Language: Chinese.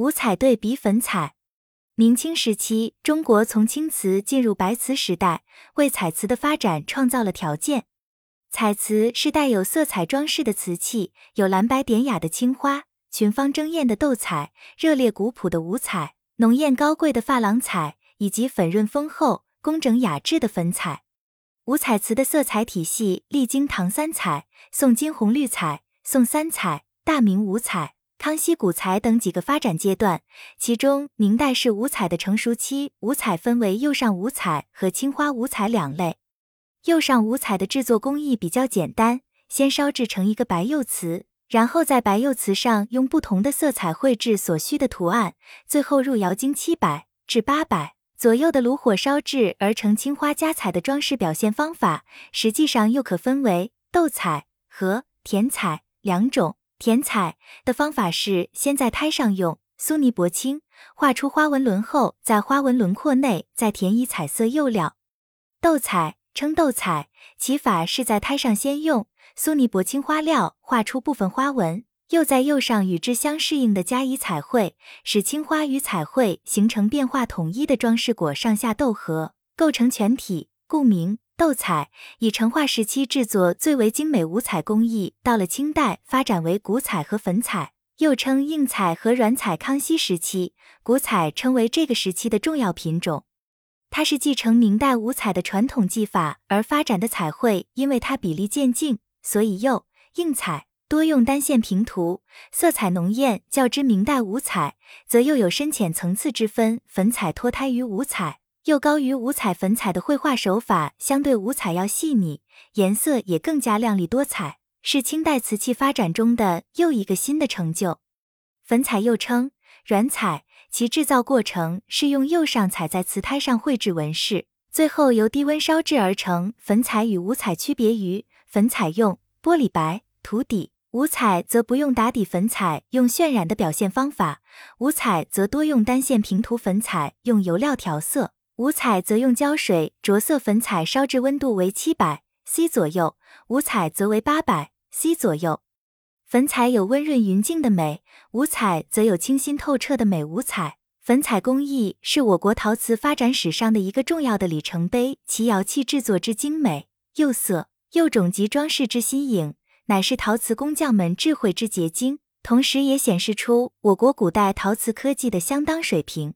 五彩对比粉彩。明清时期，中国从青瓷进入白瓷时代，为彩瓷的发展创造了条件。彩瓷是带有色彩装饰的瓷器，有蓝白典雅的青花、群芳争艳的斗彩、热烈古朴的五彩、浓艳高贵的珐琅彩，以及粉润丰厚、工整雅致的粉彩。五彩瓷的色彩体系历经唐三彩、宋金红绿彩、宋三彩、大明五彩、康熙古彩等几个发展阶段，其中明代是五彩的成熟期。五彩分为釉上五彩和青花五彩两类。釉上五彩的制作工艺比较简单，先烧制成一个白釉瓷，然后在白釉瓷上用不同的色彩绘制所需的图案，最后入窑经七百至八百左右的炉火烧制而成青花加彩的装饰表现方法。实际上又可分为斗彩和填彩两种。填彩的方法是先在胎上用苏泥薄青画出花纹轮后，在花纹轮廓内再填以彩色釉料。斗彩。称斗彩，其法是在胎上先用苏泥薄青花料画出部分花纹，又在釉上与之相适应的加以彩绘，使青花与彩绘形成变化统一的装饰果上下斗合，构成全体，故名斗彩。以成化时期制作最为精美五彩工艺，到了清代发展为古彩和粉彩，又称硬彩和软彩。康熙时期，古彩称为这个时期的重要品种。它是继承明代五彩的传统技法而发展的彩绘，因为它比例渐进，所以釉硬彩多用单线平涂，色彩浓艳，较之明代五彩，则又有深浅层次之分。粉彩脱胎于五彩，又高于五彩。粉彩的绘画手法相对五彩要细腻，颜色也更加亮丽多彩，是清代瓷器发展中的又一个新的成就。粉彩又称软彩。其制造过程是用釉上彩在瓷胎上绘制纹饰，最后由低温烧制而成。粉彩与五彩区别于粉彩用玻璃白涂底，五彩则不用打底。粉彩用渲染的表现方法，五彩则多用单线平涂。粉彩用油料调色，五彩则用胶水着色。粉彩烧制温度为七百 C 左右，五彩则为八百 C 左右。粉彩有温润匀净的美，五彩则有清新透彻的美。五彩粉彩工艺是我国陶瓷发展史上的一个重要的里程碑，其窑器制作之精美、釉色、釉种及装饰之新颖，乃是陶瓷工匠们智慧之结晶，同时也显示出我国古代陶瓷科技的相当水平。